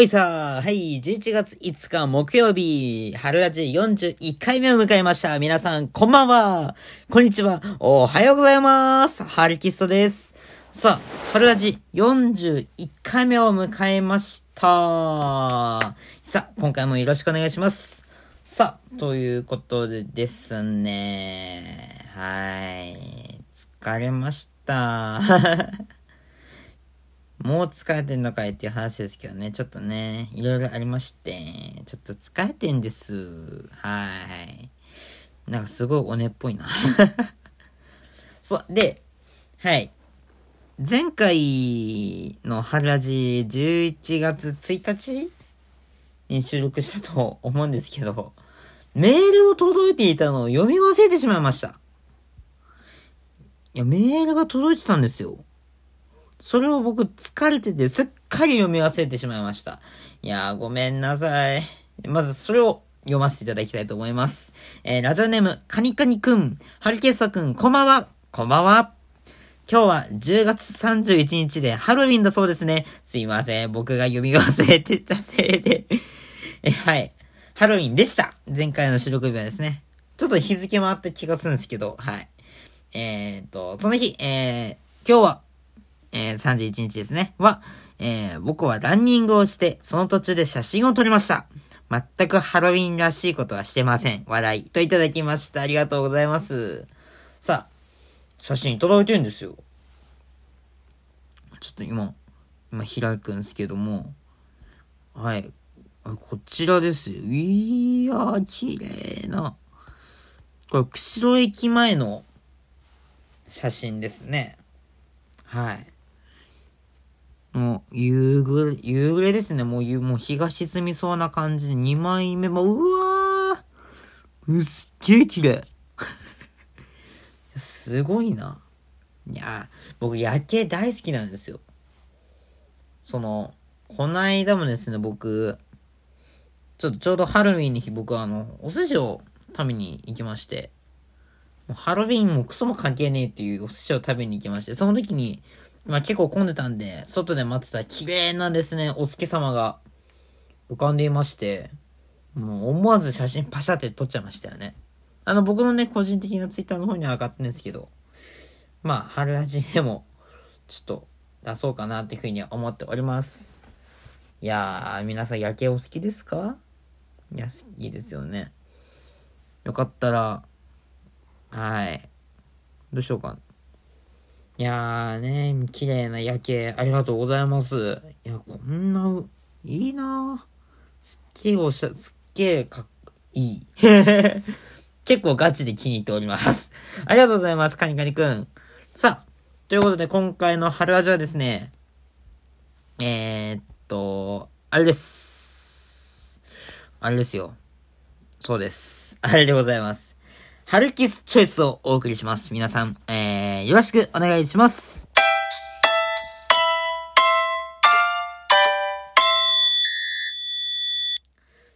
おいさーはい、11月5日木曜日、春ラジ41回目を迎えました。皆さん、こんばんはこんにちはおはようございますハリキストです。さあ、春ラジ41回目を迎えました。さあ、今回もよろしくお願いします。さあ、ということでですね、はい、疲れました。もう疲れてんのかいっていう話ですけどね、ちょっとね、いろいろありまして、ちょっと疲れてんです。はい。なんかすごいおねっぽいな。そう、で、はい。前回の春ラジ11月1日に収録したと思うんですけど、メールを届いていたのを読み忘れてしまいました。いや、メールが届いてたんですよ。それを僕疲れててすっかり読み忘れてしまいました。いやーごめんなさい。まずそれを読ませていただきたいと思います。えー、ラジオネーム、カニカニくん、ハリケーサくん、こんばんは。こんばんは。今日は10月31日でハロウィンだそうですね。すいません。僕が読み忘れてたせいで え、はい。ハロウィンでした。前回の収録日はですね。ちょっと日付もあった気がするんですけど、はい。えー、っと、その日、えー、今日はえー、31日ですね、は、えー、僕はランニングをして、その途中で写真を撮りました。全くハロウィンらしいことはしてません。笑い。といただきました。ありがとうございます。さあ、写真いただいてるんですよ。ちょっと今、今開くんですけども、はい。こちらですよ。いやー、綺麗な。これ、釧路駅前の写真ですね。はい。もう、夕暮れ、夕暮れですね。もう、もう日が沈みそうな感じで、2枚目も、うわーうっすげえ綺麗。すごいな。いや、僕夜景大好きなんですよ。その、こないだもですね、僕、ちょっとちょうどハロウィンの日、僕はあの、お寿司を食べに行きまして、ハロウィンもクソも関係ねえっていうお寿司を食べに行きまして、その時に、まあ結構混んでたんで、外で待ってたら綺麗なですね、お月様が浮かんでいまして、もう思わず写真パシャって撮っちゃいましたよね。あの僕のね、個人的なツイッターの方には上がってるんですけど、まあ、春ラジでも、ちょっと出そうかなっていうふうには思っております。いやー、皆さん夜景お好きですか？いや、いいですよね。よかったら、はい。どうしようか。いやーね、綺麗な夜景、ありがとうございます。いや、こんな、いいなすっげえおしゃ、すっげえかっ、いい。結構ガチで気に入っております。ありがとうございます、カニカニくん。さあ、ということで今回の春味はですね、えー、っと、あれです。あれですよ。そうです。あれでございます。ハルキスチョイスをお送りします。皆さん、えー、よろしくお願いします。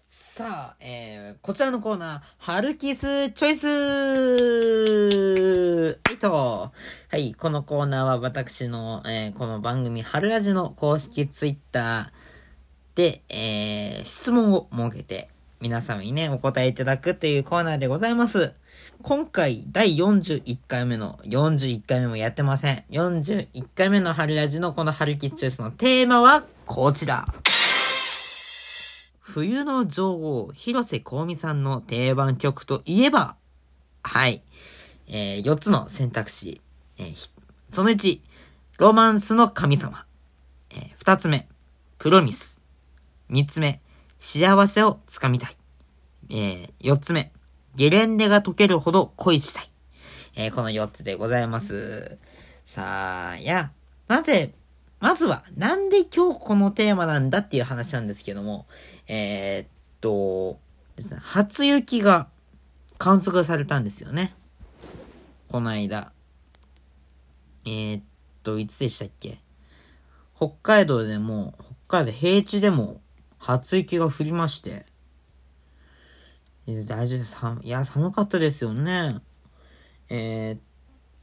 さあ、えー、こちらのコーナー、ハルキスチョイスはいと。はい、このコーナーは私の、えー、この番組、春ラジの公式ツイッターで、えー、質問を設けて、皆様にね、お答えいただくというコーナーでございます。今回、第41回目の、41回目もやってません。41回目の春ラジのこの春キッチョイスのテーマは、こちら。冬の女王、広瀬香美さんの定番曲といえば、はい。えー、4つの選択肢。えー、その1、ロマンスの神様。えー、2つ目、プロミス。3つ目、幸せをつかみたい。えー、4つ目、ゲレンデが溶けるほど恋したい。えー、この4つでございます。さあ、いや、なぜ、まずは、なんで今日このテーマなんだっていう話なんですけども、えー、っと、初雪が観測されたんですよね。この間。えー、っと、いつでしたっけ？北海道でも、北海道平地でも初雪が降りまして、大丈夫さ、いや、寒かったですよね。えー、っ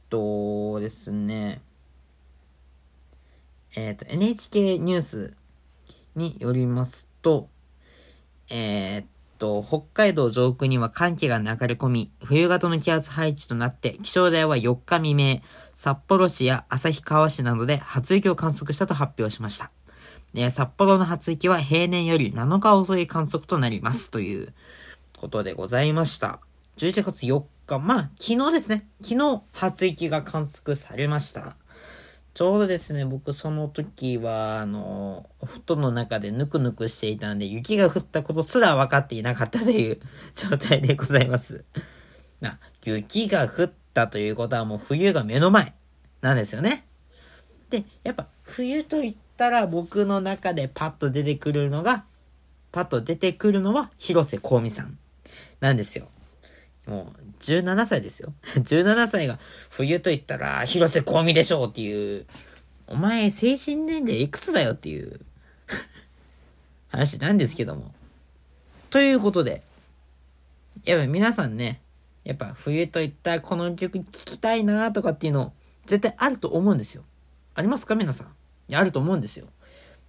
とですね、えー、っと、NHK ニュースによりますと、えー、っと、北海道上空には寒気が流れ込み、冬型の気圧配置となって、気象台は4日未明、札幌市や旭川市などで初雪を観測したと発表しました。札幌の初雪は平年より7日遅い観測となります。ということでございました。11月4日、まあ、昨日ですね。昨日、初雪が観測されました。ちょうどですね、僕その時は、あの、お布団の中でぬくぬくしていたんで、雪が降ったことすら分かっていなかったという 状態でございます。まあ、雪が降ったということはもう冬が目の前なんですよね。で、やっぱ冬と言ったら僕の中でパッと出てくるのが、パッと出てくるのは広瀬香美さんなんですよ。もう、17歳ですよ。17歳が冬と言ったら、広瀬香美でしょうっていう、お前精神年齢いくつだよっていう 話なんですけども。ということで、やっぱ皆さんね、やっぱ冬といったこの曲聴きたいなとかっていうの絶対あると思うんですよ。ありますか？皆さん。いや、あると思うんですよ。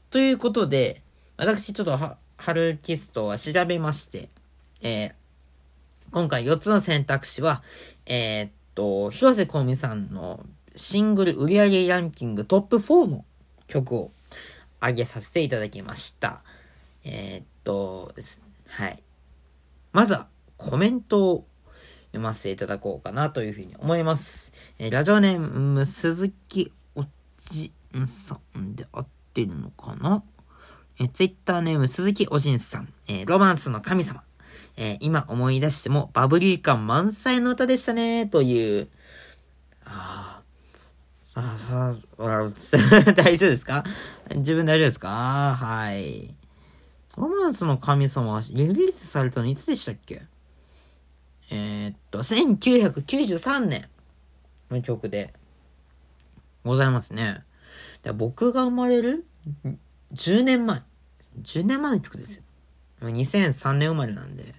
ということで、私ちょっとは、春キストは調べまして、えー、今回4つの選択肢は、えー、っと、広瀬香美さんのシングル売上ランキングトップ4の曲を上げさせていただきました。えー、っとですね、はい。まずはコメントを読ませていただこうかなというふうに思います。えー、ラジオネーム鈴木おじんさんで合ってるのかな？えー、ツイッターネーム鈴木おじんさん、えー、ロマンスの神様。えー、今思い出してもバブリー感満載の歌でしたね、という。ああ、ああ、大丈夫ですか？自分大丈夫ですか？はい。ロマンスの神様はリリースされたのいつでしたっけ？えー、っと、1993年の曲でございますね。で僕が生まれる10年前。10年前の曲ですよ。2003年生まれなんで。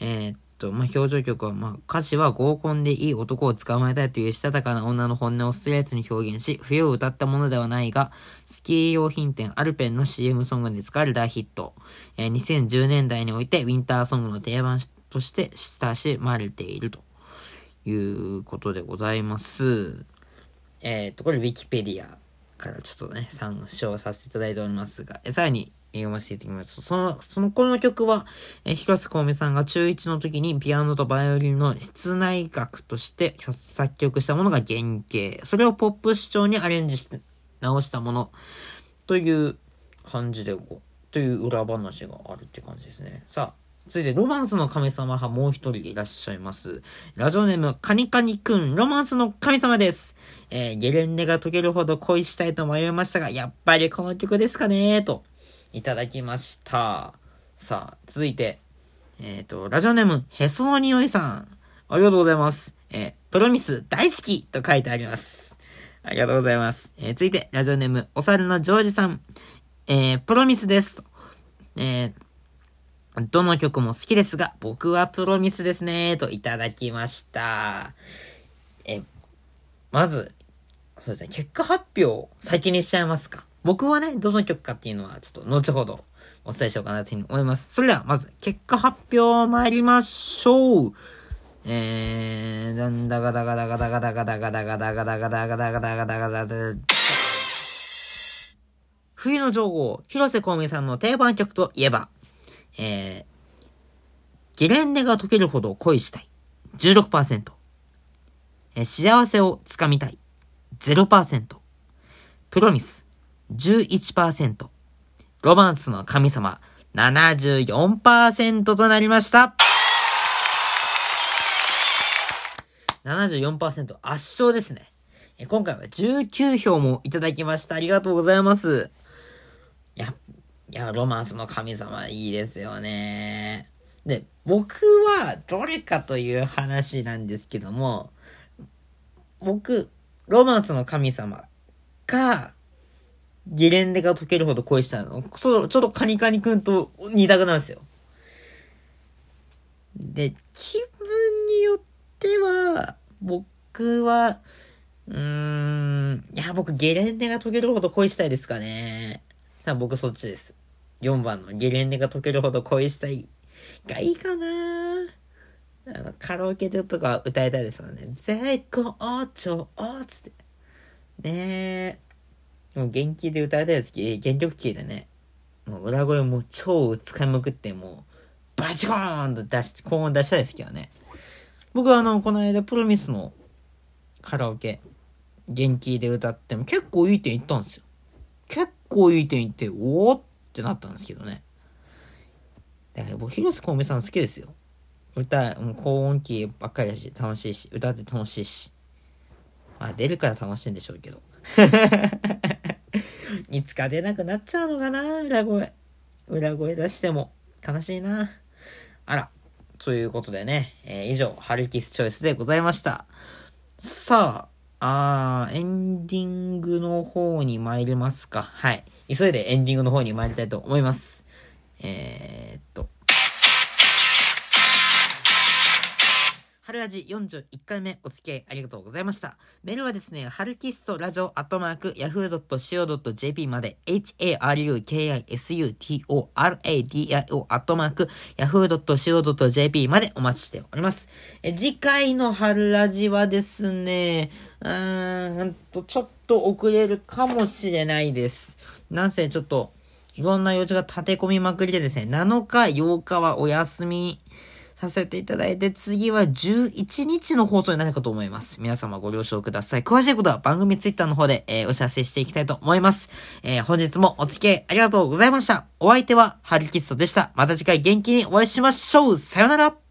えー、っと、まあ、表情曲は、まあ、歌詞は合コンでいい男を捕まえたいというしたたかな女の本音をストレートに表現し、冬を歌ったものではないが、スキー用品店アルペンの CM ソングに使われ大ヒット。えー、2010年代においてウィンターソングの定番として親しまれているということでございます。えー、っと、これウィキペディアからちょっとね、参照させていただいておりますが、えさらに、読ませていただきます。その、その、この曲は、え広瀬香美さんが中1の時にピアノとバイオリンの室内楽として作曲したものが原型。それをポップ主張にアレンジして直したものという感じで、という裏話があるって感じですね。さあ、続いて、ロマンスの神様派もう一人いらっしゃいます。ラジオネーム、カニカニくん、ロマンスの神様です。えー、ゲレンデが溶けるほど恋したいと迷いましたが、やっぱりこの曲ですかねと。いただきました。さあ、続いて、えっ、ー、と、ラジオネーム、へそのにおいさん。ありがとうございます。えー、プロミス大好きと書いてあります。ありがとうございます。えー、続いて、ラジオネーム、お猿のジョージさん。えー、プロミスです。えー、どの曲も好きですが、僕はプロミスですね、といただきました。え、まず、そうですね、結果発表先にしちゃいますか。僕はね、どの曲かっていうのは、ちょっと後ほどお伝えしようかなというふうに思います。それでは、まず、結果発表参りましょうえー、なんだがだがだがだがだがだがだがだがだがだがだがだがだがだが冬の女王、広瀬香美さんの定番曲といえば、えー、ゲレンデが溶けるほど恋したい。16%。えー、幸せをつかみたい。0%。プロミス。11%。ロマンスの神様、74%となりました。74%圧勝ですね。今回は19票もいただきました。ありがとうございます。いや、いや、ロマンスの神様いいですよね。で、僕はどれかという話なんですけども、僕、ロマンスの神様か、ゲレンデが溶けるほど恋したの。そう、ちょっとカニカニくんと二択なんですよ。で、気分によっては、僕は、うーん、いや、僕ゲレンデが溶けるほど恋したいですかね。多分僕そっちです。4番のゲレンデが溶けるほど恋したいがいいかなあの、カラオケでとか歌いたいですよね。絶好調つって。ねえ。もう元気で歌いたいですけど、原曲キーでね。もう裏声も超使いまくって、もう、バチコーンと出し、高音出したいですけどね。僕はあの、この間、プロミスのカラオケ、元気で歌っても結構いい点いったんですよ。結構いい点いって、おおってなったんですけどね。だから僕、広瀬香美さん好きですよ。歌、もう高音機ばっかりだし、楽しいし、歌って楽しいし。まあ、出るから楽しいんでしょうけど。いつか出なくなっちゃうのかな？裏声。裏声出しても悲しいな。あら。ということでね、えー、以上、ハルキスチョイスでございました。さあ、あ、エンディングの方に参りますか。はい。急いでエンディングの方に参りたいと思います。えー、っと。春ラジ41回目お付き合いありがとうございました。メールはですね、ハルキストラジオアットマーク yahoo.co.jp まで harukisutoradio アットマーク yahoo.co.jp までお待ちしております。え次回の春ラジはですね、うーんと、ちょっと遅れるかもしれないです。なんせちょっと、いろんな用事が立て込みまくりでですね、7日、8日はお休み、させていただいて、次は11日の放送になるかと思います。皆様ご了承ください。詳しいことは番組ツイッターの方で、えー、お知らせしていきたいと思います。えー、本日もお付き合いありがとうございました。お相手はハリキストでした。また次回元気にお会いしましょう。さよなら